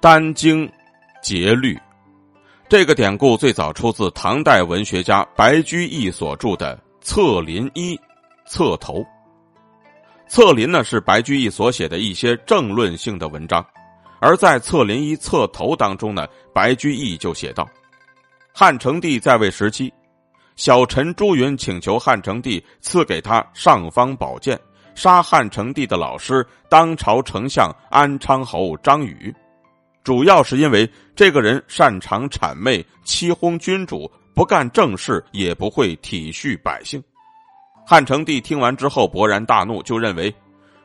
殚精竭虑。这个典故最早出自唐代文学家白居易所著的《策林一·侧头》。策林呢是白居易所写的一些政论性的文章，而在《策林一·侧头》当中呢，白居易就写道：汉成帝在位时期，小臣朱云请求汉成帝赐给他尚方宝剑，杀汉成帝的老师当朝丞相安昌侯张宇。主要是因为这个人擅长谄媚、欺哄君主，不干正事，也不会体恤百姓。汉成帝听完之后勃然大怒，就认为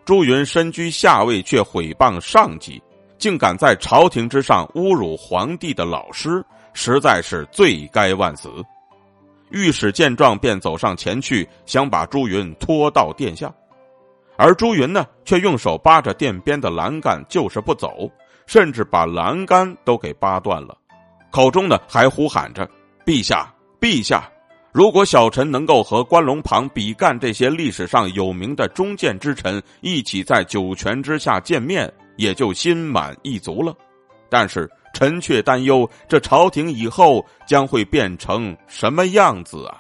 朱云身居下位却毁谤上级，竟敢在朝廷之上侮辱皇帝的老师，实在是罪该万死。御史见状便走上前去，想把朱云拖到殿下，而朱云呢，却用手扒着殿边的栏杆，就是不走，甚至把栏杆都给扒断了，口中呢还呼喊着：“陛下，陛下！”如果小臣能够和关龙旁比干这些历史上有名的忠谏之臣一起在九泉之下见面，也就心满意足了。但是臣却担忧，这朝廷以后将会变成什么样子啊？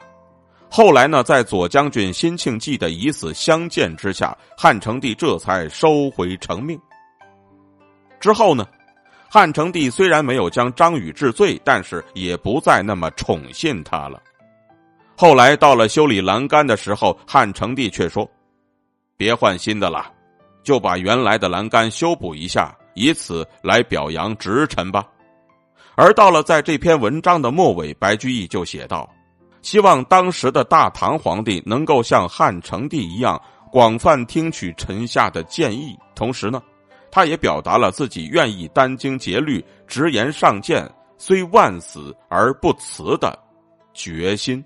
后来呢，在左将军辛庆忌的以死相见之下，汉成帝这才收回成命。之后呢，汉成帝虽然没有将张宇治罪，但是也不再那么宠信他了。后来到了修理栏杆的时候，汉成帝却说：“别换新的了，就把原来的栏杆修补一下，以此来表扬直臣吧。”而到了在这篇文章的末尾，白居易就写道：“希望当时的大唐皇帝能够像汉成帝一样，广泛听取臣下的建议，同时呢，他也表达了自己愿意殚精竭虑、直言上谏，虽万死而不辞的决心。”